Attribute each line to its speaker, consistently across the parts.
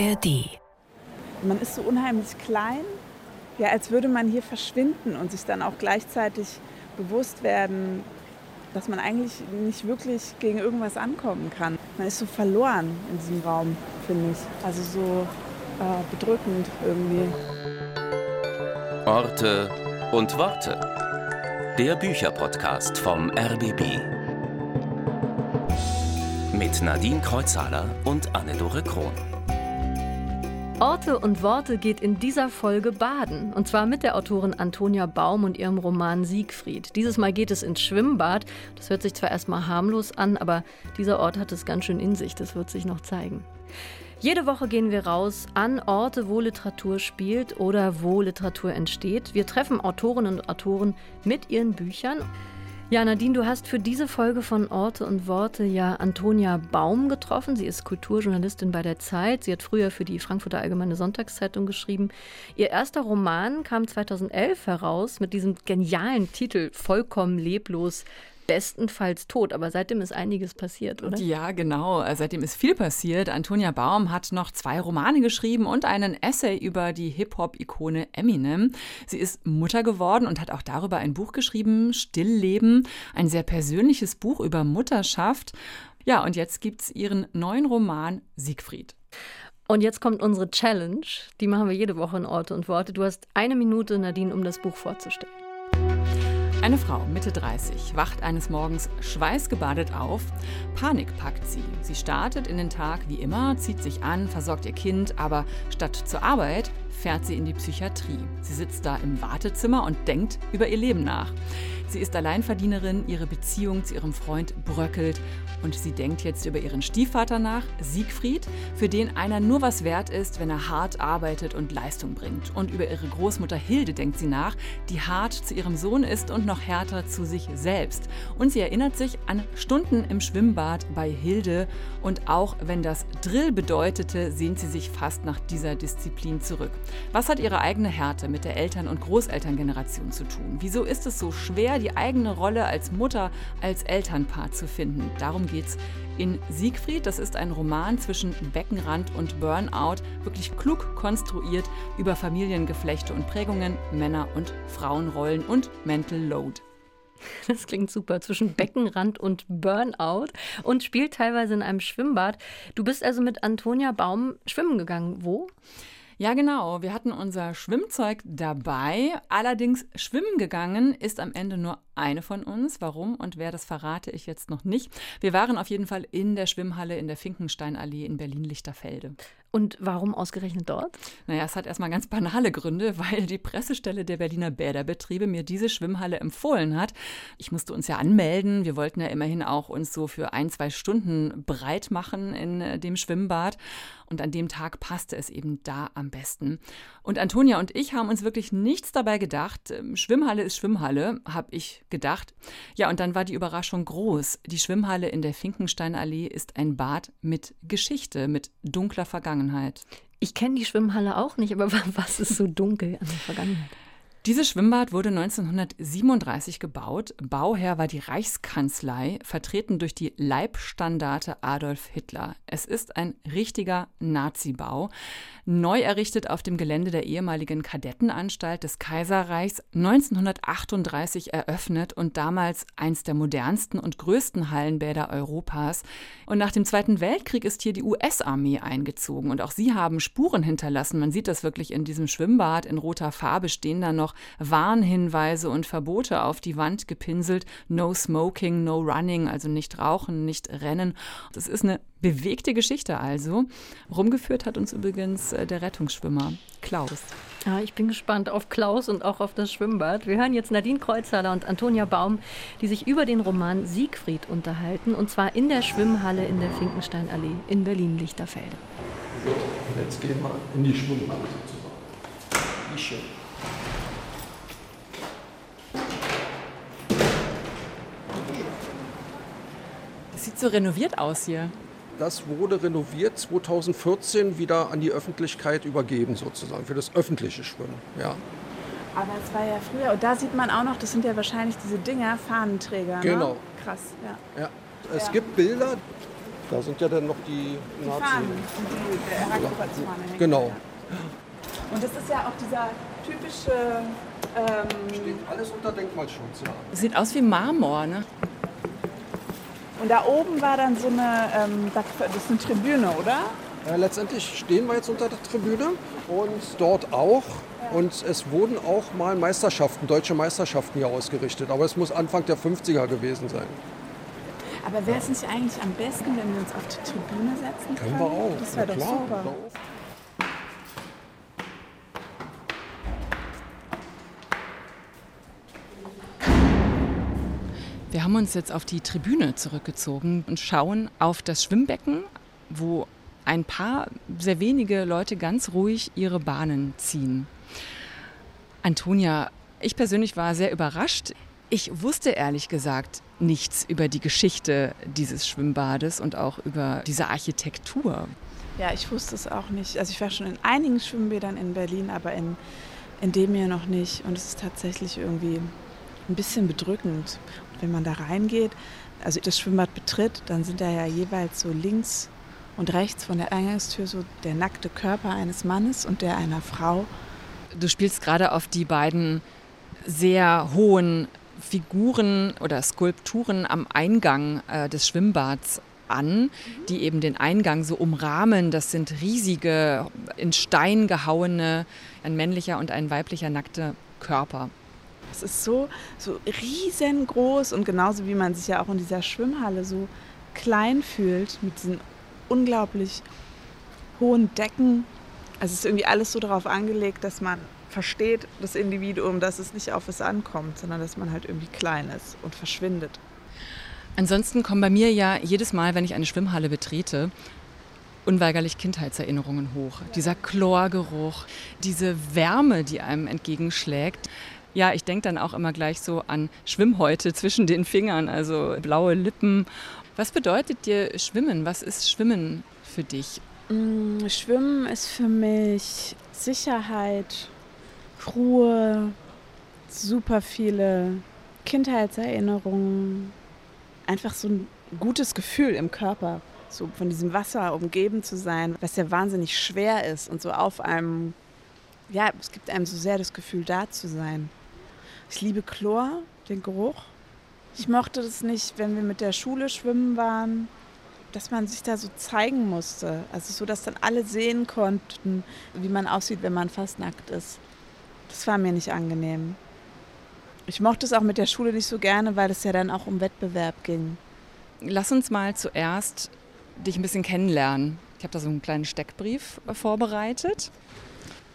Speaker 1: ARD.
Speaker 2: Man ist so unheimlich klein, ja, als würde man hier verschwinden und sich dann auch gleichzeitig bewusst werden, dass man eigentlich nicht wirklich gegen irgendwas ankommen kann. Man ist so verloren in diesem Raum, finde ich. Also so äh, bedrückend irgendwie.
Speaker 1: Orte und Worte. Der Bücherpodcast vom RBB. Mit Nadine Kreuzhaler und Anne-Dore Krohn.
Speaker 3: Orte und Worte geht in dieser Folge baden. Und zwar mit der Autorin Antonia Baum und ihrem Roman Siegfried. Dieses Mal geht es ins Schwimmbad. Das hört sich zwar erstmal harmlos an, aber dieser Ort hat es ganz schön in sich. Das wird sich noch zeigen. Jede Woche gehen wir raus an Orte, wo Literatur spielt oder wo Literatur entsteht. Wir treffen Autorinnen und Autoren mit ihren Büchern. Ja, Nadine, du hast für diese Folge von Orte und Worte ja Antonia Baum getroffen. Sie ist Kulturjournalistin bei der Zeit. Sie hat früher für die Frankfurter Allgemeine Sonntagszeitung geschrieben. Ihr erster Roman kam 2011 heraus mit diesem genialen Titel Vollkommen leblos bestenfalls tot. Aber seitdem ist einiges passiert, oder?
Speaker 4: Ja, genau. Seitdem ist viel passiert. Antonia Baum hat noch zwei Romane geschrieben und einen Essay über die Hip-Hop-Ikone Eminem. Sie ist Mutter geworden und hat auch darüber ein Buch geschrieben, Stillleben, ein sehr persönliches Buch über Mutterschaft. Ja, und jetzt gibt es ihren neuen Roman Siegfried.
Speaker 3: Und jetzt kommt unsere Challenge. Die machen wir jede Woche in Orte und Worte. Du hast eine Minute, Nadine, um das Buch vorzustellen.
Speaker 4: Eine Frau, Mitte 30, wacht eines Morgens schweißgebadet auf. Panik packt sie. Sie startet in den Tag wie immer, zieht sich an, versorgt ihr Kind, aber statt zur Arbeit fährt sie in die Psychiatrie. Sie sitzt da im Wartezimmer und denkt über ihr Leben nach. Sie ist Alleinverdienerin, ihre Beziehung zu ihrem Freund bröckelt und sie denkt jetzt über ihren Stiefvater nach, Siegfried, für den einer nur was wert ist, wenn er hart arbeitet und Leistung bringt. Und über ihre Großmutter Hilde denkt sie nach, die hart zu ihrem Sohn ist und noch härter zu sich selbst. Und sie erinnert sich an Stunden im Schwimmbad bei Hilde und auch wenn das Drill bedeutete, sehnt sie sich fast nach dieser Disziplin zurück. Was hat ihre eigene Härte mit der Eltern- und Großelterngeneration zu tun? Wieso ist es so schwer, die eigene Rolle als Mutter, als Elternpaar zu finden? Darum geht es in Siegfried. Das ist ein Roman zwischen Beckenrand und Burnout, wirklich klug konstruiert über Familiengeflechte und Prägungen, Männer- und Frauenrollen und Mental Load.
Speaker 3: Das klingt super. Zwischen Beckenrand und Burnout und spielt teilweise in einem Schwimmbad. Du bist also mit Antonia Baum schwimmen gegangen. Wo?
Speaker 4: Ja, genau. Wir hatten unser Schwimmzeug dabei. Allerdings schwimmen gegangen ist am Ende nur eine von uns. Warum und wer, das verrate ich jetzt noch nicht. Wir waren auf jeden Fall in der Schwimmhalle in der Finkensteinallee in Berlin-Lichterfelde.
Speaker 3: Und warum ausgerechnet dort?
Speaker 4: Naja, es hat erstmal ganz banale Gründe, weil die Pressestelle der Berliner Bäderbetriebe mir diese Schwimmhalle empfohlen hat. Ich musste uns ja anmelden. Wir wollten ja immerhin auch uns so für ein, zwei Stunden breit machen in äh, dem Schwimmbad. Und an dem Tag passte es eben da am besten. Und Antonia und ich haben uns wirklich nichts dabei gedacht. Ähm, Schwimmhalle ist Schwimmhalle, habe ich gedacht. Ja, und dann war die Überraschung groß. Die Schwimmhalle in der Finkensteinallee ist ein Bad mit Geschichte, mit dunkler Vergangenheit.
Speaker 3: Ich kenne die Schwimmhalle auch nicht, aber was ist so dunkel an der Vergangenheit?
Speaker 4: Dieses Schwimmbad wurde 1937 gebaut. Bauherr war die Reichskanzlei, vertreten durch die Leibstandarte Adolf Hitler. Es ist ein richtiger Nazi-Bau, neu errichtet auf dem Gelände der ehemaligen Kadettenanstalt des Kaiserreichs, 1938 eröffnet und damals eins der modernsten und größten Hallenbäder Europas. Und nach dem Zweiten Weltkrieg ist hier die US-Armee eingezogen und auch sie haben Spuren hinterlassen. Man sieht das wirklich in diesem Schwimmbad in roter Farbe stehen da noch Warnhinweise und Verbote auf die Wand gepinselt. No smoking, no running, also nicht rauchen, nicht rennen. Das ist eine bewegte Geschichte also. Rumgeführt hat uns übrigens äh, der Rettungsschwimmer Klaus.
Speaker 3: Ja, ich bin gespannt auf Klaus und auch auf das Schwimmbad. Wir hören jetzt Nadine Kreuzhaler und Antonia Baum, die sich über den Roman Siegfried unterhalten, und zwar in der Schwimmhalle in der Finkensteinallee in Berlin-Lichterfelde.
Speaker 5: Jetzt gehen wir in die Schwimmhalle sozusagen. Wie schön.
Speaker 4: Es sieht so renoviert aus hier.
Speaker 5: Das wurde renoviert 2014 wieder an die Öffentlichkeit übergeben, sozusagen, für das öffentliche Schwimmen. Ja.
Speaker 2: Aber es war ja früher, und da sieht man auch noch, das sind ja wahrscheinlich diese Dinger, Fahnenträger.
Speaker 5: Genau.
Speaker 2: Ne? Krass, ja.
Speaker 5: ja. Es ja. gibt Bilder, Da sind ja dann noch die,
Speaker 2: Die
Speaker 5: Nazi.
Speaker 2: Fahnen, die der hängen.
Speaker 5: Genau.
Speaker 2: Und das ist ja auch dieser typische ähm,
Speaker 5: Steht alles unter Denkmalschutz, ja.
Speaker 4: Sieht aus wie Marmor, ne?
Speaker 2: Und da oben war dann so eine, ähm, das ist eine Tribüne, oder?
Speaker 5: Äh, letztendlich stehen wir jetzt unter der Tribüne und dort auch. Und es wurden auch mal Meisterschaften, deutsche Meisterschaften hier ausgerichtet. Aber es muss Anfang der 50er gewesen sein.
Speaker 2: Aber wäre es nicht eigentlich am besten, wenn wir uns auf die Tribüne setzen können?
Speaker 5: Können wir auch.
Speaker 2: Das wäre doch
Speaker 5: klar,
Speaker 2: super.
Speaker 4: Wir haben uns jetzt auf die Tribüne zurückgezogen und schauen auf das Schwimmbecken, wo ein paar sehr wenige Leute ganz ruhig ihre Bahnen ziehen. Antonia, ich persönlich war sehr überrascht. Ich wusste ehrlich gesagt nichts über die Geschichte dieses Schwimmbades und auch über diese Architektur.
Speaker 2: Ja, ich wusste es auch nicht. Also ich war schon in einigen Schwimmbädern in Berlin, aber in, in dem hier noch nicht. Und es ist tatsächlich irgendwie ein bisschen bedrückend. Und wenn man da reingeht, also das Schwimmbad betritt, dann sind da ja jeweils so links und rechts von der Eingangstür so der nackte Körper eines Mannes und der einer Frau.
Speaker 4: Du spielst gerade auf die beiden sehr hohen Figuren oder Skulpturen am Eingang äh, des Schwimmbads an, die eben den Eingang so umrahmen. Das sind riesige, in Stein gehauene, ein männlicher und ein weiblicher nackter Körper.
Speaker 2: Es ist so, so riesengroß und genauso wie man sich ja auch in dieser Schwimmhalle so klein fühlt mit diesen unglaublich hohen Decken. Also es ist irgendwie alles so darauf angelegt, dass man versteht, das Individuum, dass es nicht auf es ankommt, sondern dass man halt irgendwie klein ist und verschwindet.
Speaker 4: Ansonsten kommen bei mir ja jedes Mal, wenn ich eine Schwimmhalle betrete, unweigerlich Kindheitserinnerungen hoch. Dieser Chlorgeruch, diese Wärme, die einem entgegenschlägt. Ja, ich denke dann auch immer gleich so an Schwimmhäute zwischen den Fingern, also blaue Lippen. Was bedeutet dir Schwimmen? Was ist Schwimmen für dich?
Speaker 2: Mm, Schwimmen ist für mich Sicherheit, Ruhe, super viele Kindheitserinnerungen, einfach so ein gutes Gefühl im Körper, so von diesem Wasser umgeben zu sein, was ja wahnsinnig schwer ist und so auf einem, ja, es gibt einem so sehr das Gefühl, da zu sein. Ich liebe Chlor, den Geruch. Ich mochte das nicht, wenn wir mit der Schule schwimmen waren, dass man sich da so zeigen musste. Also so, dass dann alle sehen konnten, wie man aussieht, wenn man fast nackt ist. Das war mir nicht angenehm. Ich mochte es auch mit der Schule nicht so gerne, weil es ja dann auch um Wettbewerb ging.
Speaker 4: Lass uns mal zuerst dich ein bisschen kennenlernen. Ich habe da so einen kleinen Steckbrief vorbereitet.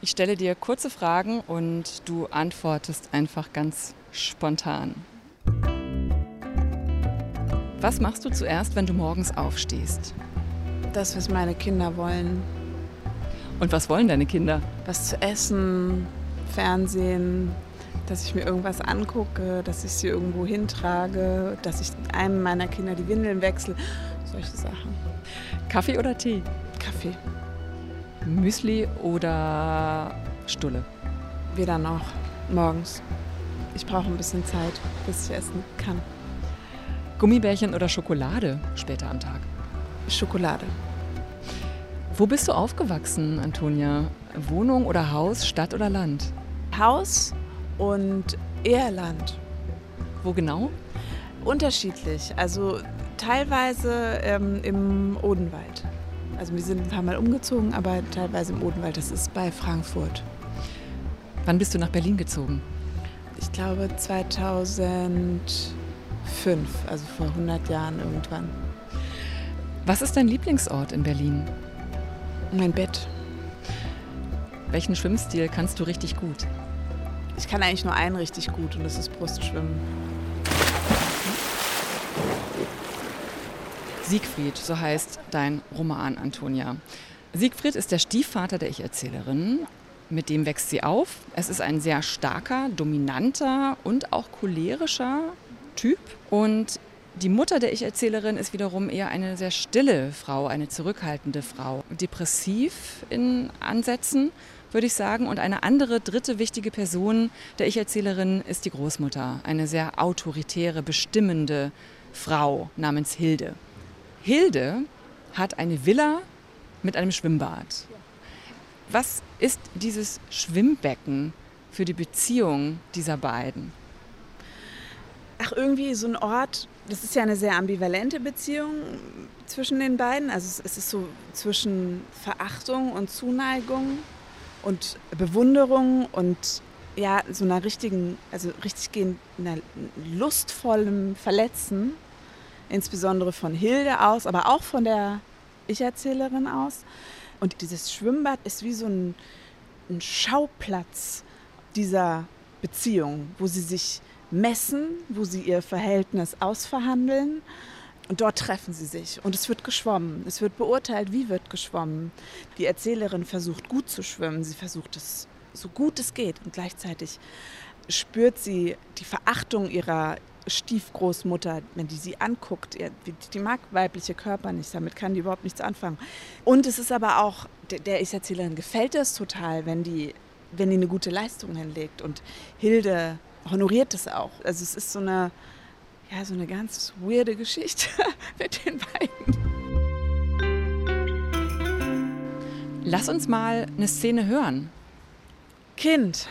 Speaker 4: Ich stelle dir kurze Fragen und du antwortest einfach ganz spontan. Was machst du zuerst, wenn du morgens aufstehst?
Speaker 2: Das, was meine Kinder wollen.
Speaker 4: Und was wollen deine Kinder?
Speaker 2: Was zu essen, Fernsehen, dass ich mir irgendwas angucke, dass ich sie irgendwo hintrage, dass ich einem meiner Kinder die Windeln wechsle. Solche Sachen.
Speaker 4: Kaffee oder Tee?
Speaker 2: Kaffee.
Speaker 4: Müsli oder Stulle?
Speaker 2: Weder noch. Morgens. Ich brauche ein bisschen Zeit, bis ich essen kann.
Speaker 4: Gummibärchen oder Schokolade später am Tag?
Speaker 2: Schokolade.
Speaker 4: Wo bist du aufgewachsen, Antonia? Wohnung oder Haus, Stadt oder Land?
Speaker 2: Haus und eher Land.
Speaker 4: Wo genau?
Speaker 2: Unterschiedlich. Also teilweise ähm, im Odenwald. Also wir sind ein paar Mal umgezogen, aber teilweise im Odenwald. Das ist bei Frankfurt.
Speaker 4: Wann bist du nach Berlin gezogen?
Speaker 2: Ich glaube 2005, also vor 100 Jahren irgendwann.
Speaker 4: Was ist dein Lieblingsort in Berlin?
Speaker 2: Mein Bett.
Speaker 4: Welchen Schwimmstil kannst du richtig gut?
Speaker 2: Ich kann eigentlich nur einen richtig gut und das ist Brustschwimmen.
Speaker 4: Siegfried, so heißt dein Roman, Antonia. Siegfried ist der Stiefvater der Ich-Erzählerin. Mit dem wächst sie auf. Es ist ein sehr starker, dominanter und auch cholerischer Typ. Und die Mutter der Ich-Erzählerin ist wiederum eher eine sehr stille Frau, eine zurückhaltende Frau. Depressiv in Ansätzen, würde ich sagen. Und eine andere, dritte wichtige Person der Ich-Erzählerin ist die Großmutter. Eine sehr autoritäre, bestimmende Frau namens Hilde. Hilde hat eine Villa mit einem Schwimmbad. Was ist dieses Schwimmbecken für die Beziehung dieser beiden?
Speaker 2: Ach, irgendwie so ein Ort, das ist ja eine sehr ambivalente Beziehung zwischen den beiden. Also es ist so zwischen Verachtung und Zuneigung und Bewunderung und ja, so einer richtigen, also richtig gehend, einer lustvollen Verletzen, insbesondere von Hilde aus, aber auch von der Ich-Erzählerin aus. Und dieses Schwimmbad ist wie so ein, ein Schauplatz dieser Beziehung, wo sie sich messen, wo sie ihr Verhältnis ausverhandeln. Und dort treffen sie sich und es wird geschwommen. Es wird beurteilt, wie wird geschwommen. Die Erzählerin versucht gut zu schwimmen. Sie versucht es so gut es geht und gleichzeitig spürt sie die Verachtung ihrer Stiefgroßmutter, wenn die sie anguckt. Die mag weibliche Körper nicht, damit kann die überhaupt nichts anfangen. Und es ist aber auch, der Ich-Erzählerin gefällt es total, wenn die, wenn die eine gute Leistung hinlegt. Und Hilde honoriert es auch. Also es ist so eine, ja, so eine ganz weirde Geschichte mit den beiden.
Speaker 4: Lass uns mal eine Szene hören.
Speaker 2: Kind,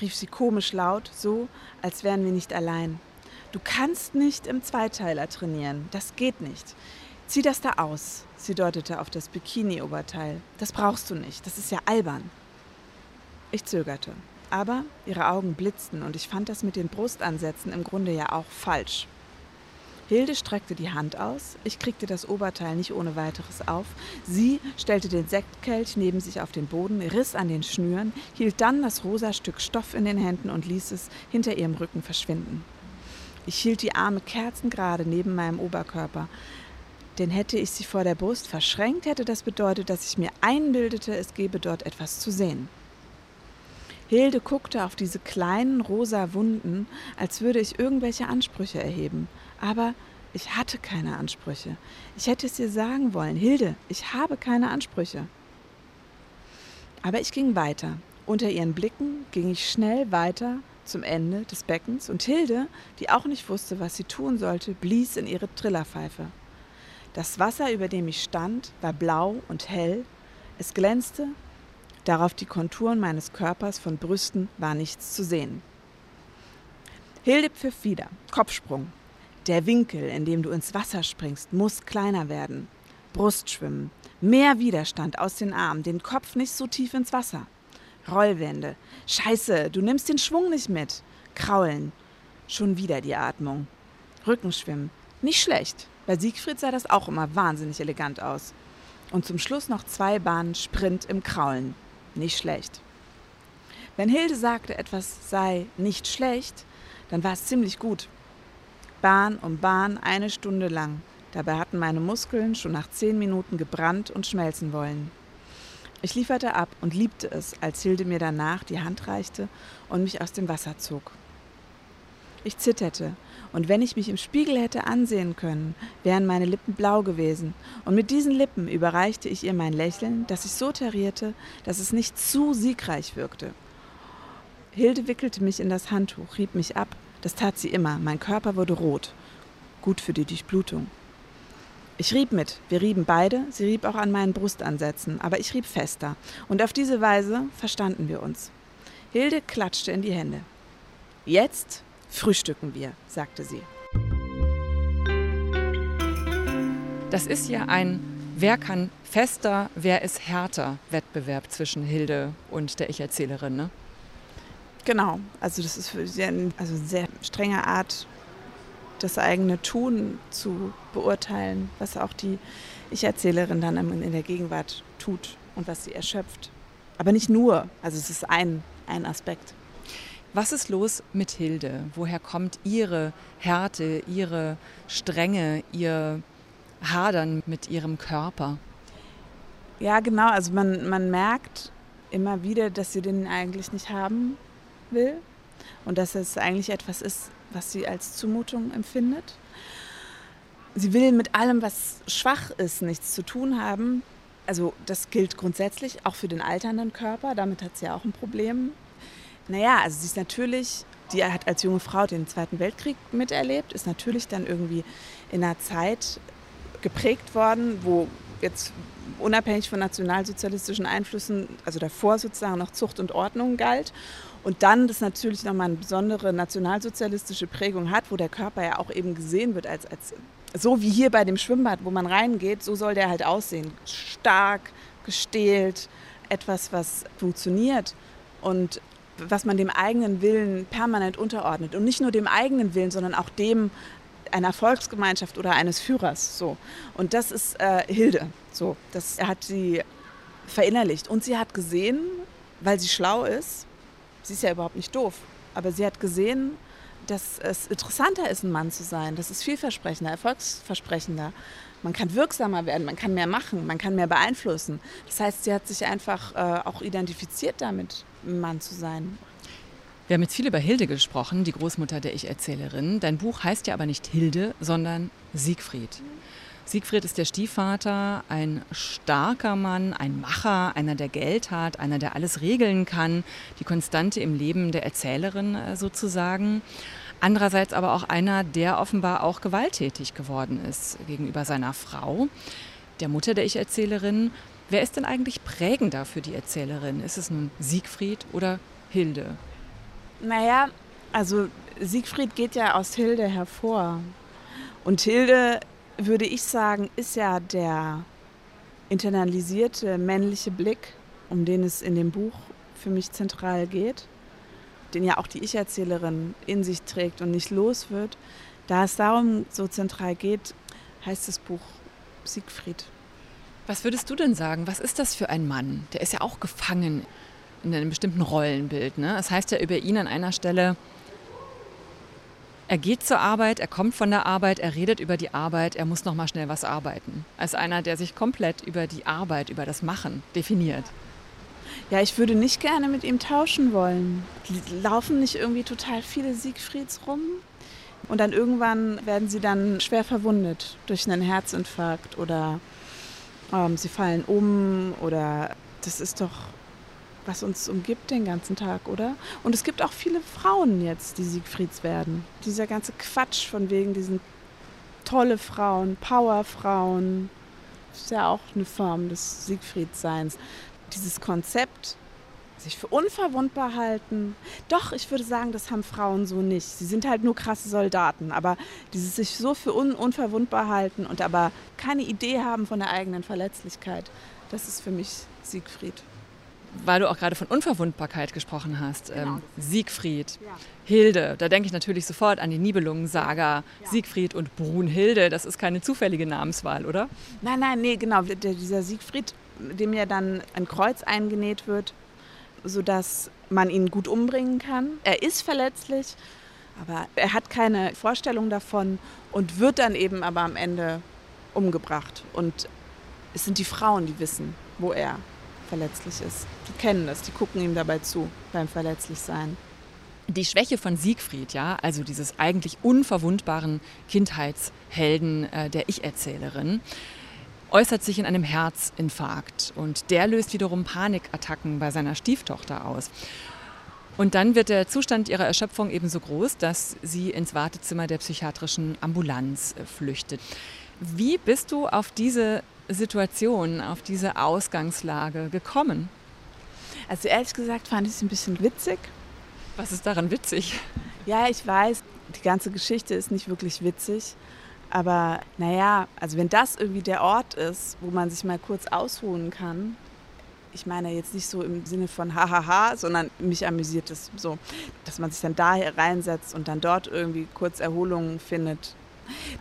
Speaker 2: rief sie komisch laut, so, als wären wir nicht allein. Du kannst nicht im Zweiteiler trainieren. Das geht nicht. Zieh das da aus. Sie deutete auf das Bikini-Oberteil. Das brauchst du nicht. Das ist ja albern. Ich zögerte. Aber ihre Augen blitzten und ich fand das mit den Brustansätzen im Grunde ja auch falsch. Hilde streckte die Hand aus. Ich kriegte das Oberteil nicht ohne weiteres auf. Sie stellte den Sektkelch neben sich auf den Boden, riss an den Schnüren, hielt dann das rosa Stück Stoff in den Händen und ließ es hinter ihrem Rücken verschwinden. Ich hielt die Arme kerzengerade neben meinem Oberkörper. Denn hätte ich sie vor der Brust verschränkt, hätte das bedeutet, dass ich mir einbildete, es gebe dort etwas zu sehen. Hilde guckte auf diese kleinen rosa Wunden, als würde ich irgendwelche Ansprüche erheben. Aber ich hatte keine Ansprüche. Ich hätte es ihr sagen wollen. Hilde, ich habe keine Ansprüche. Aber ich ging weiter. Unter ihren Blicken ging ich schnell weiter zum Ende des Beckens und Hilde, die auch nicht wusste, was sie tun sollte, blies in ihre Trillerpfeife. Das Wasser, über dem ich stand, war blau und hell. Es glänzte, darauf die Konturen meines Körpers von Brüsten war nichts zu sehen. Hilde pfiff wieder, Kopfsprung. Der Winkel, in dem du ins Wasser springst, muss kleiner werden. Brustschwimmen, mehr Widerstand aus den Armen, den Kopf nicht so tief ins Wasser. Rollwände. Scheiße, du nimmst den Schwung nicht mit. Kraulen. Schon wieder die Atmung. Rückenschwimmen. Nicht schlecht. Bei Siegfried sah das auch immer wahnsinnig elegant aus. Und zum Schluss noch zwei Bahnen Sprint im Kraulen. Nicht schlecht. Wenn Hilde sagte, etwas sei nicht schlecht, dann war es ziemlich gut. Bahn um Bahn eine Stunde lang. Dabei hatten meine Muskeln schon nach zehn Minuten gebrannt und schmelzen wollen. Ich lieferte ab und liebte es, als Hilde mir danach die Hand reichte und mich aus dem Wasser zog. Ich zitterte, und wenn ich mich im Spiegel hätte ansehen können, wären meine Lippen blau gewesen, und mit diesen Lippen überreichte ich ihr mein Lächeln, das ich so tarierte, dass es nicht zu siegreich wirkte. Hilde wickelte mich in das Handtuch, rieb mich ab, das tat sie immer, mein Körper wurde rot, gut für die Durchblutung. Ich rieb mit, wir rieben beide, sie rieb auch an meinen Brustansätzen, aber ich rieb fester. Und auf diese Weise verstanden wir uns. Hilde klatschte in die Hände. Jetzt frühstücken wir, sagte sie.
Speaker 4: Das ist ja ein Wer kann fester, wer ist härter Wettbewerb zwischen Hilde und der Ich-Erzählerin, ne?
Speaker 2: Genau, also das ist für sie eine also sehr strenge Art das eigene Tun zu beurteilen, was auch die Ich-Erzählerin dann in der Gegenwart tut und was sie erschöpft. Aber nicht nur, also es ist ein, ein Aspekt.
Speaker 4: Was ist los mit Hilde? Woher kommt ihre Härte, ihre Strenge, ihr Hadern mit ihrem Körper?
Speaker 2: Ja, genau. Also man, man merkt immer wieder, dass sie den eigentlich nicht haben will und dass es eigentlich etwas ist, was sie als Zumutung empfindet. Sie will mit allem, was schwach ist, nichts zu tun haben. Also das gilt grundsätzlich auch für den alternden Körper. Damit hat sie ja auch ein Problem. Naja, also sie ist natürlich, die hat als junge Frau den Zweiten Weltkrieg miterlebt, ist natürlich dann irgendwie in einer Zeit geprägt worden, wo jetzt unabhängig von nationalsozialistischen Einflüssen, also davor sozusagen noch Zucht und Ordnung galt. Und dann das natürlich nochmal eine besondere nationalsozialistische Prägung hat, wo der Körper ja auch eben gesehen wird als, als so wie hier bei dem Schwimmbad, wo man reingeht, so soll der halt aussehen. Stark, gestählt, etwas, was funktioniert und was man dem eigenen Willen permanent unterordnet. Und nicht nur dem eigenen Willen, sondern auch dem einer Volksgemeinschaft oder eines Führers. So. Und das ist äh, Hilde. So. Das hat sie verinnerlicht. Und sie hat gesehen, weil sie schlau ist, sie ist ja überhaupt nicht doof, aber sie hat gesehen, dass es interessanter ist, ein Mann zu sein. Das ist vielversprechender, erfolgsversprechender. Man kann wirksamer werden, man kann mehr machen, man kann mehr beeinflussen. Das heißt, sie hat sich einfach äh, auch identifiziert damit, ein Mann zu sein.
Speaker 4: Wir haben jetzt viel über Hilde gesprochen, die Großmutter der Ich-Erzählerin. Dein Buch heißt ja aber nicht Hilde, sondern Siegfried. Siegfried ist der Stiefvater, ein starker Mann, ein Macher, einer, der Geld hat, einer, der alles regeln kann, die Konstante im Leben der Erzählerin äh, sozusagen. Andererseits aber auch einer, der offenbar auch gewalttätig geworden ist gegenüber seiner Frau, der Mutter der Ich-Erzählerin. Wer ist denn eigentlich prägender für die Erzählerin? Ist es nun Siegfried oder Hilde?
Speaker 2: Naja, also Siegfried geht ja aus Hilde hervor. Und Hilde, würde ich sagen, ist ja der internalisierte männliche Blick, um den es in dem Buch für mich zentral geht den ja auch die Ich-Erzählerin in sich trägt und nicht los wird, da es darum so zentral geht, heißt das Buch Siegfried.
Speaker 4: Was würdest du denn sagen? Was ist das für ein Mann? Der ist ja auch gefangen in einem bestimmten Rollenbild. Ne? Das heißt ja über ihn an einer Stelle, er geht zur Arbeit, er kommt von der Arbeit, er redet über die Arbeit, er muss noch mal schnell was arbeiten. Als einer, der sich komplett über die Arbeit, über das Machen definiert.
Speaker 2: Ja, ich würde nicht gerne mit ihm tauschen wollen. Laufen nicht irgendwie total viele Siegfrieds rum? Und dann irgendwann werden sie dann schwer verwundet durch einen Herzinfarkt oder ähm, sie fallen um oder das ist doch, was uns umgibt den ganzen Tag, oder? Und es gibt auch viele Frauen jetzt, die Siegfrieds werden. Dieser ganze Quatsch von wegen diesen tolle Frauen, Powerfrauen, ist ja auch eine Form des Siegfriedseins dieses Konzept, sich für unverwundbar halten. Doch, ich würde sagen, das haben Frauen so nicht. Sie sind halt nur krasse Soldaten, aber dieses sich so für un unverwundbar halten und aber keine Idee haben von der eigenen Verletzlichkeit, das ist für mich Siegfried.
Speaker 4: Weil du auch gerade von Unverwundbarkeit gesprochen hast. Genau. Ähm, Siegfried, ja. Hilde, da denke ich natürlich sofort an die Nibelungen-Saga. Ja. Siegfried und Brunhilde, das ist keine zufällige Namenswahl, oder?
Speaker 2: Nein, nein, nee, genau. Dieser Siegfried dem ja dann ein Kreuz eingenäht wird, sodass man ihn gut umbringen kann. Er ist verletzlich, aber er hat keine Vorstellung davon und wird dann eben aber am Ende umgebracht. Und es sind die Frauen, die wissen, wo er verletzlich ist. Die kennen das, die gucken ihm dabei zu beim Verletzlichsein.
Speaker 4: Die Schwäche von Siegfried, ja, also dieses eigentlich unverwundbaren Kindheitshelden äh, der Ich-Erzählerin, äußert sich in einem Herzinfarkt und der löst wiederum Panikattacken bei seiner Stieftochter aus. Und dann wird der Zustand ihrer Erschöpfung ebenso groß, dass sie ins Wartezimmer der psychiatrischen Ambulanz äh, flüchtet. Wie bist du auf diese Situation, auf diese Ausgangslage gekommen?
Speaker 2: Also ehrlich gesagt fand ich es ein bisschen witzig.
Speaker 4: Was ist daran witzig?
Speaker 2: Ja, ich weiß, die ganze Geschichte ist nicht wirklich witzig. Aber naja, also wenn das irgendwie der Ort ist, wo man sich mal kurz ausruhen kann, ich meine jetzt nicht so im Sinne von hahaha, sondern mich amüsiert es so, dass man sich dann da reinsetzt und dann dort irgendwie kurz Erholung findet.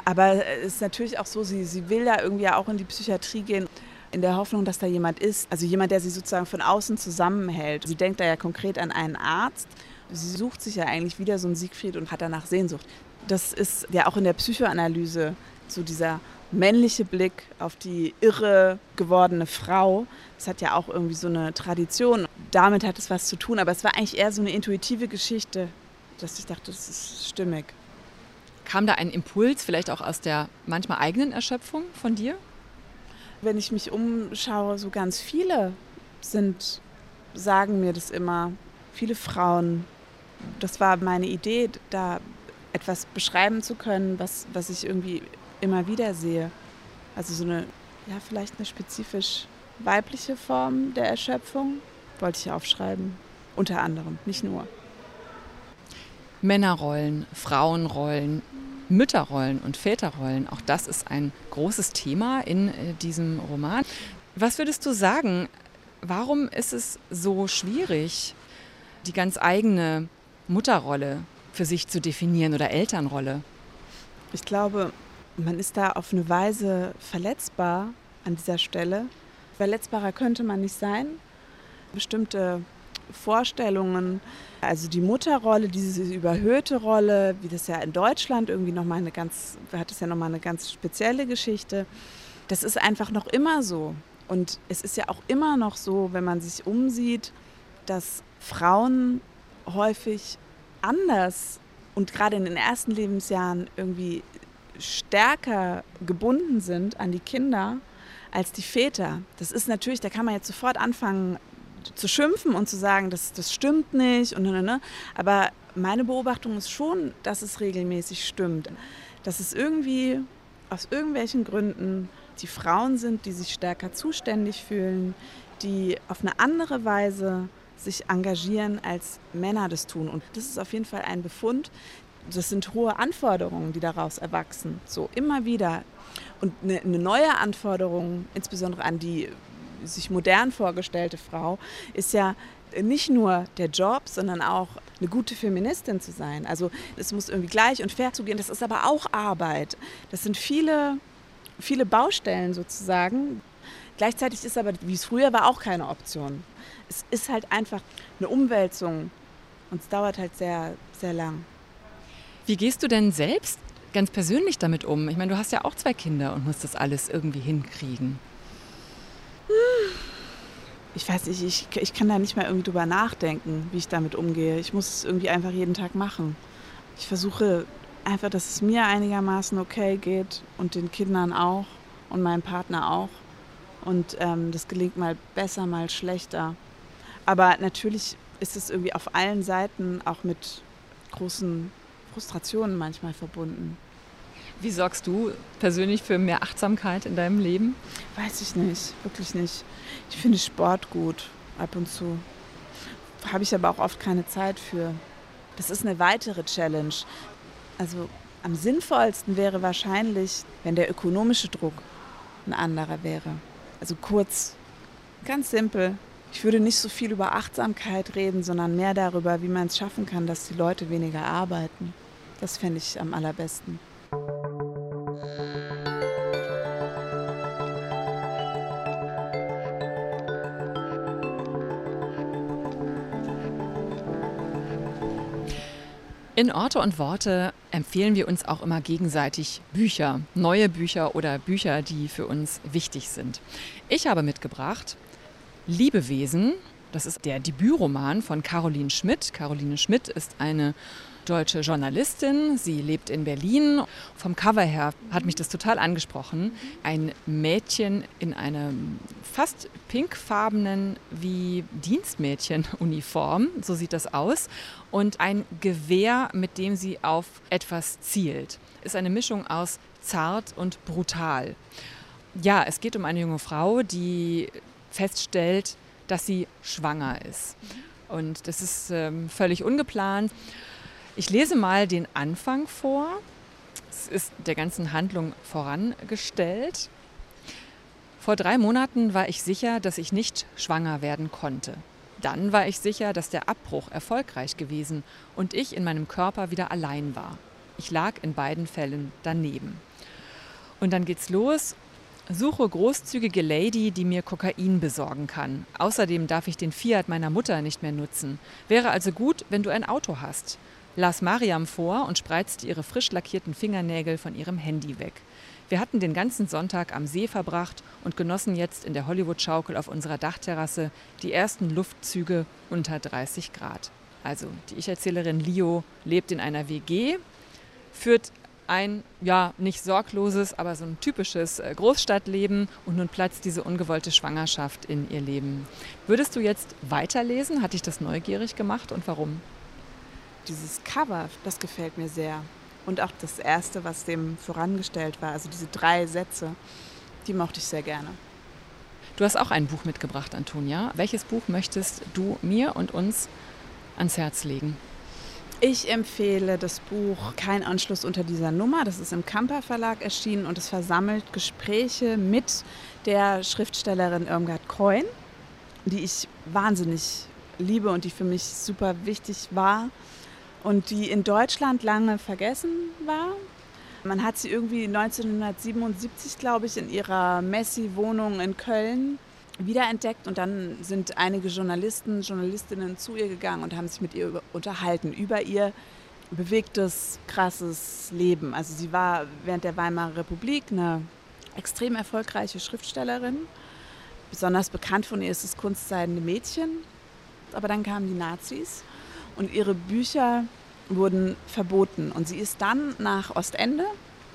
Speaker 2: Aber es ist natürlich auch so, sie, sie will ja irgendwie auch in die Psychiatrie gehen in der Hoffnung, dass da jemand ist, also jemand, der sie sozusagen von außen zusammenhält. Sie denkt da ja konkret an einen Arzt. Sie sucht sich ja eigentlich wieder so einen Siegfried und hat danach Sehnsucht. Das ist ja auch in der Psychoanalyse so dieser männliche Blick auf die irre gewordene Frau. Das hat ja auch irgendwie so eine Tradition. Damit hat es was zu tun, aber es war eigentlich eher so eine intuitive Geschichte, dass ich dachte, das ist stimmig.
Speaker 4: Kam da ein Impuls vielleicht auch aus der manchmal eigenen Erschöpfung von dir?
Speaker 2: Wenn ich mich umschaue, so ganz viele sind, sagen mir das immer. Viele Frauen. Das war meine Idee, da etwas beschreiben zu können, was, was ich irgendwie immer wieder sehe. Also so eine ja, vielleicht eine spezifisch weibliche Form der Erschöpfung, wollte ich aufschreiben. Unter anderem, nicht nur.
Speaker 4: Männerrollen, Frauenrollen, Mütterrollen und Väterrollen, auch das ist ein großes Thema in äh, diesem Roman. Was würdest du sagen, warum ist es so schwierig, die ganz eigene Mutterrolle für sich zu definieren oder Elternrolle?
Speaker 2: Ich glaube, man ist da auf eine Weise verletzbar an dieser Stelle. Verletzbarer könnte man nicht sein. Bestimmte Vorstellungen, also die Mutterrolle, diese überhöhte Rolle, wie das ja in Deutschland irgendwie nochmal eine ganz, hat es ja nochmal eine ganz spezielle Geschichte. Das ist einfach noch immer so. Und es ist ja auch immer noch so, wenn man sich umsieht, dass Frauen häufig anders und gerade in den ersten Lebensjahren irgendwie stärker gebunden sind an die Kinder als die Väter. Das ist natürlich, da kann man jetzt sofort anfangen zu schimpfen und zu sagen, das, das stimmt nicht. Und, und, und, aber meine Beobachtung ist schon, dass es regelmäßig stimmt. Dass es irgendwie aus irgendwelchen Gründen die Frauen sind, die sich stärker zuständig fühlen, die auf eine andere Weise sich engagieren, als Männer das tun. Und das ist auf jeden Fall ein Befund. Das sind hohe Anforderungen, die daraus erwachsen. So immer wieder. Und eine neue Anforderung, insbesondere an die sich modern vorgestellte Frau, ist ja nicht nur der Job, sondern auch eine gute Feministin zu sein. Also es muss irgendwie gleich und fair zugehen. Das ist aber auch Arbeit. Das sind viele, viele Baustellen sozusagen. Gleichzeitig ist aber, wie es früher war, auch keine Option. Es ist halt einfach eine Umwälzung und es dauert halt sehr, sehr lang.
Speaker 4: Wie gehst du denn selbst ganz persönlich damit um? Ich meine, du hast ja auch zwei Kinder und musst das alles irgendwie hinkriegen.
Speaker 2: Ich weiß nicht, ich, ich kann da nicht mehr irgendwie drüber nachdenken, wie ich damit umgehe. Ich muss es irgendwie einfach jeden Tag machen. Ich versuche einfach, dass es mir einigermaßen okay geht und den Kindern auch und meinem Partner auch. Und ähm, das gelingt mal besser, mal schlechter. Aber natürlich ist es irgendwie auf allen Seiten auch mit großen Frustrationen manchmal verbunden.
Speaker 4: Wie sorgst du persönlich für mehr Achtsamkeit in deinem Leben?
Speaker 2: Weiß ich nicht, wirklich nicht. Ich finde Sport gut, ab und zu. Habe ich aber auch oft keine Zeit für. Das ist eine weitere Challenge. Also am sinnvollsten wäre wahrscheinlich, wenn der ökonomische Druck ein anderer wäre. Also kurz, ganz simpel. Ich würde nicht so viel über Achtsamkeit reden, sondern mehr darüber, wie man es schaffen kann, dass die Leute weniger arbeiten. Das fände ich am allerbesten.
Speaker 4: In Orte und Worte empfehlen wir uns auch immer gegenseitig Bücher, neue Bücher oder Bücher, die für uns wichtig sind. Ich habe mitgebracht Liebewesen. Das ist der Debütroman von Caroline Schmidt. Caroline Schmidt ist eine deutsche Journalistin. Sie lebt in Berlin. Vom Cover her hat mich das total angesprochen. Ein Mädchen in einem fast pinkfarbenen wie Dienstmädchenuniform, so sieht das aus, und ein Gewehr, mit dem sie auf etwas zielt. Ist eine Mischung aus zart und brutal. Ja, es geht um eine junge Frau, die feststellt, dass sie schwanger ist. Und das ist ähm, völlig ungeplant. Ich lese mal den Anfang vor. Es ist der ganzen Handlung vorangestellt. Vor drei Monaten war ich sicher, dass ich nicht schwanger werden konnte. Dann war ich sicher, dass der Abbruch erfolgreich gewesen und ich in meinem Körper wieder allein war. Ich lag in beiden Fällen daneben. Und dann geht's los. Suche großzügige Lady, die mir Kokain besorgen kann. Außerdem darf ich den Fiat meiner Mutter nicht mehr nutzen. Wäre also gut, wenn du ein Auto hast las Mariam vor und spreizte ihre frisch lackierten Fingernägel von ihrem Handy weg. Wir hatten den ganzen Sonntag am See verbracht und genossen jetzt in der Hollywood-Schaukel auf unserer Dachterrasse die ersten Luftzüge unter 30 Grad. Also, die Ich-Erzählerin Leo lebt in einer WG, führt ein, ja, nicht sorgloses, aber so ein typisches äh, Großstadtleben und nun platzt diese ungewollte Schwangerschaft in ihr Leben. Würdest du jetzt weiterlesen? Hat dich das neugierig gemacht und warum?
Speaker 2: Dieses Cover, das gefällt mir sehr. Und auch das erste, was dem vorangestellt war, also diese drei Sätze. Die mochte ich sehr gerne.
Speaker 4: Du hast auch ein Buch mitgebracht, Antonia. Welches Buch möchtest du mir und uns ans Herz legen?
Speaker 2: Ich empfehle das Buch Kein Anschluss unter dieser Nummer. Das ist im Kamper Verlag erschienen und es versammelt Gespräche mit der Schriftstellerin Irmgard Coin, die ich wahnsinnig liebe und die für mich super wichtig war und die in Deutschland lange vergessen war. Man hat sie irgendwie 1977, glaube ich, in ihrer Messi-Wohnung in Köln wiederentdeckt und dann sind einige Journalisten, Journalistinnen zu ihr gegangen und haben sich mit ihr unterhalten über ihr bewegtes, krasses Leben. Also sie war während der Weimarer Republik eine extrem erfolgreiche Schriftstellerin. Besonders bekannt von ihr ist das Kunstseidende Mädchen. Aber dann kamen die Nazis und ihre Bücher wurden verboten. Und sie ist dann nach Ostende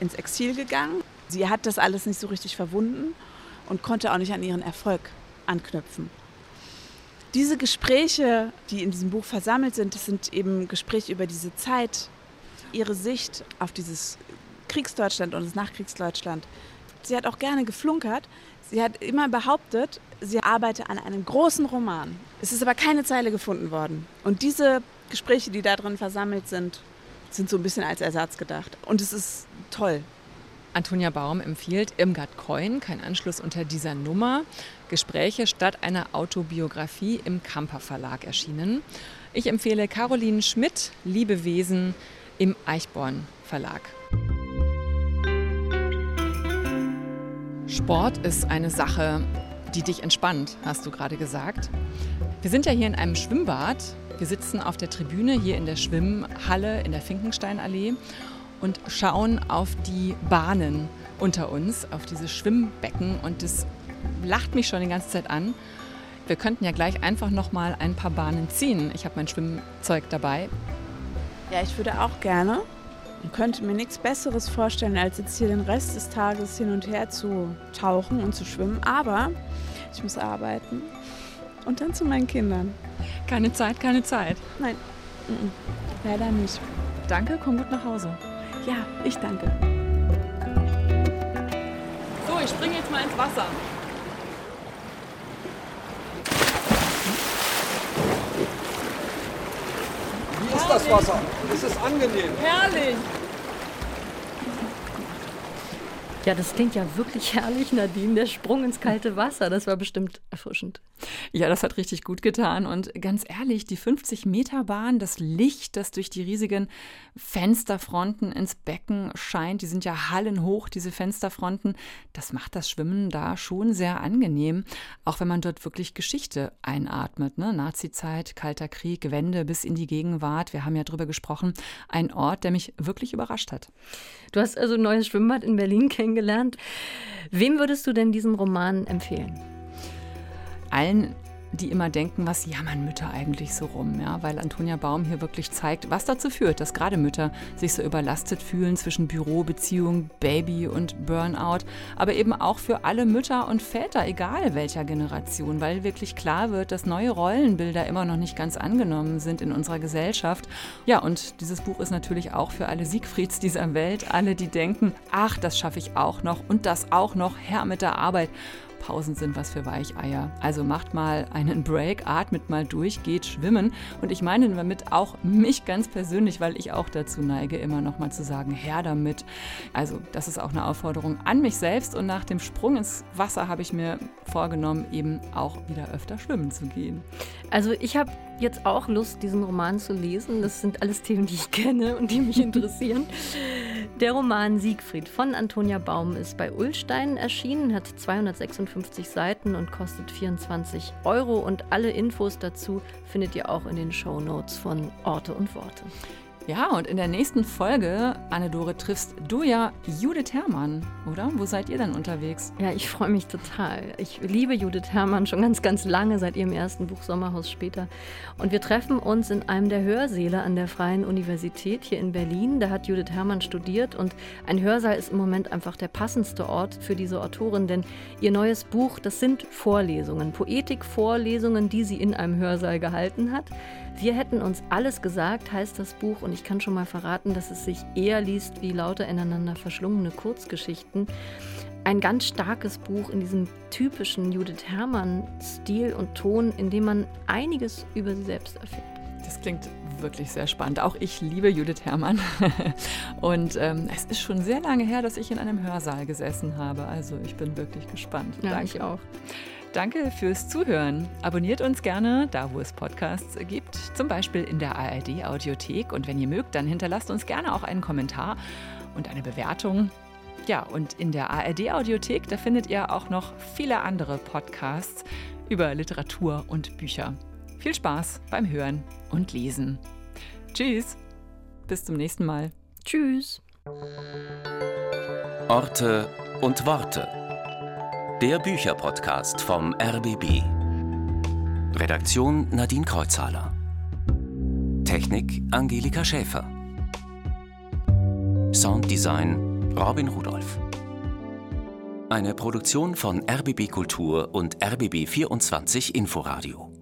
Speaker 2: ins Exil gegangen. Sie hat das alles nicht so richtig verwunden und konnte auch nicht an ihren Erfolg anknüpfen. Diese Gespräche, die in diesem Buch versammelt sind, das sind eben Gespräche über diese Zeit, ihre Sicht auf dieses Kriegsdeutschland und das Nachkriegsdeutschland. Sie hat auch gerne geflunkert. Sie hat immer behauptet, sie arbeite an einem großen Roman. Es ist aber keine Zeile gefunden worden. Und diese Gespräche, die da drin versammelt sind, sind so ein bisschen als Ersatz gedacht. Und es ist toll.
Speaker 4: Antonia Baum empfiehlt Irmgard Coin, kein Anschluss unter dieser Nummer. Gespräche statt einer Autobiografie im Kamper Verlag erschienen. Ich empfehle Caroline Schmidt, Liebewesen im Eichborn Verlag. Sport ist eine Sache, die dich entspannt, hast du gerade gesagt. Wir sind ja hier in einem Schwimmbad. Wir sitzen auf der Tribüne hier in der Schwimmhalle in der Finkensteinallee und schauen auf die Bahnen unter uns, auf diese Schwimmbecken und das lacht mich schon die ganze Zeit an. Wir könnten ja gleich einfach noch mal ein paar Bahnen ziehen. Ich habe mein Schwimmzeug dabei.
Speaker 2: Ja, ich würde auch gerne und könnte mir nichts Besseres vorstellen, als jetzt hier den Rest des Tages hin und her zu tauchen und zu schwimmen. Aber ich muss arbeiten und dann zu meinen Kindern.
Speaker 4: Keine Zeit, keine Zeit.
Speaker 2: Nein, leider nicht.
Speaker 4: Danke, komm gut nach Hause.
Speaker 2: Ja, ich danke.
Speaker 4: So, ich springe jetzt mal ins Wasser.
Speaker 5: Das Wasser? Ist es angenehm?
Speaker 4: Herrlich!
Speaker 3: Ja, das klingt ja wirklich herrlich, Nadine. Der Sprung ins kalte Wasser, das war bestimmt erfrischend.
Speaker 4: Ja, das hat richtig gut getan. Und ganz ehrlich, die 50 Meter Bahn, das Licht, das durch die riesigen Fensterfronten ins Becken scheint, die sind ja hallenhoch, diese Fensterfronten, das macht das Schwimmen da schon sehr angenehm. Auch wenn man dort wirklich Geschichte einatmet. Ne? Nazizeit, Kalter Krieg, Wende bis in die Gegenwart. Wir haben ja drüber gesprochen. Ein Ort, der mich wirklich überrascht hat.
Speaker 3: Du hast also ein neues Schwimmbad in Berlin kennengelernt. Wem würdest du denn diesen Roman empfehlen?
Speaker 4: Allen die immer denken, was jammern Mütter eigentlich so rum, ja, weil Antonia Baum hier wirklich zeigt, was dazu führt, dass gerade Mütter sich so überlastet fühlen zwischen Büro, Beziehung, Baby und Burnout, aber eben auch für alle Mütter und Väter, egal welcher Generation, weil wirklich klar wird, dass neue Rollenbilder immer noch nicht ganz angenommen sind in unserer Gesellschaft. Ja, und dieses Buch ist natürlich auch für alle Siegfrieds dieser Welt, alle, die denken, ach, das schaffe ich auch noch und das auch noch, Herr mit der Arbeit. Pausen sind was für Weicheier. Also macht mal einen Break, atmet mal durch, geht schwimmen. Und ich meine damit auch mich ganz persönlich, weil ich auch dazu neige, immer noch mal zu sagen, her damit. Also das ist auch eine Aufforderung an mich selbst. Und nach dem Sprung ins Wasser habe ich mir vorgenommen, eben auch wieder öfter schwimmen zu gehen.
Speaker 3: Also ich habe jetzt auch Lust, diesen Roman zu lesen. Das sind alles Themen, die ich kenne und die mich interessieren. Der Roman Siegfried von Antonia Baum ist bei Ullstein erschienen, hat 256 Seiten und kostet 24 Euro. Und alle Infos dazu findet ihr auch in den Show Notes von Orte und Worte.
Speaker 4: Ja, und in der nächsten Folge, Anne-Dore, triffst du ja Judith Herrmann, oder? Wo seid ihr denn unterwegs?
Speaker 3: Ja, ich freue mich total. Ich liebe Judith Herrmann schon ganz, ganz lange, seit ihrem ersten Buch Sommerhaus später. Und wir treffen uns in einem der Hörsäle an der Freien Universität hier in Berlin. Da hat Judith Herrmann studiert und ein Hörsaal ist im Moment einfach der passendste Ort für diese Autorin, denn ihr neues Buch, das sind Vorlesungen, Poetikvorlesungen, die sie in einem Hörsaal gehalten hat. Wir hätten uns alles gesagt, heißt das Buch, und ich kann schon mal verraten, dass es sich eher liest wie lauter ineinander verschlungene Kurzgeschichten. ein ganz starkes Buch in diesem typischen Judith Herrmann-Stil und Ton, in dem man einiges über sie selbst erfährt.
Speaker 4: Das klingt wirklich sehr spannend. Auch ich liebe Judith Herrmann. Und ähm, es ist schon sehr lange her, dass ich in einem Hörsaal gesessen habe. Also ich bin wirklich gespannt.
Speaker 3: Ja, Danke. ich auch.
Speaker 4: Danke fürs Zuhören. Abonniert uns gerne da, wo es Podcasts gibt, zum Beispiel in der ARD Audiothek. Und wenn ihr mögt, dann hinterlasst uns gerne auch einen Kommentar und eine Bewertung. Ja, und in der ARD Audiothek, da findet ihr auch noch viele andere Podcasts über Literatur und Bücher. Viel Spaß beim Hören und Lesen. Tschüss. Bis zum nächsten Mal.
Speaker 3: Tschüss.
Speaker 1: Orte und Worte. Der Bücherpodcast vom RBB. Redaktion Nadine Kreuzhaler. Technik Angelika Schäfer. Sounddesign Robin Rudolph. Eine Produktion von RBB Kultur und RBB 24 Inforadio.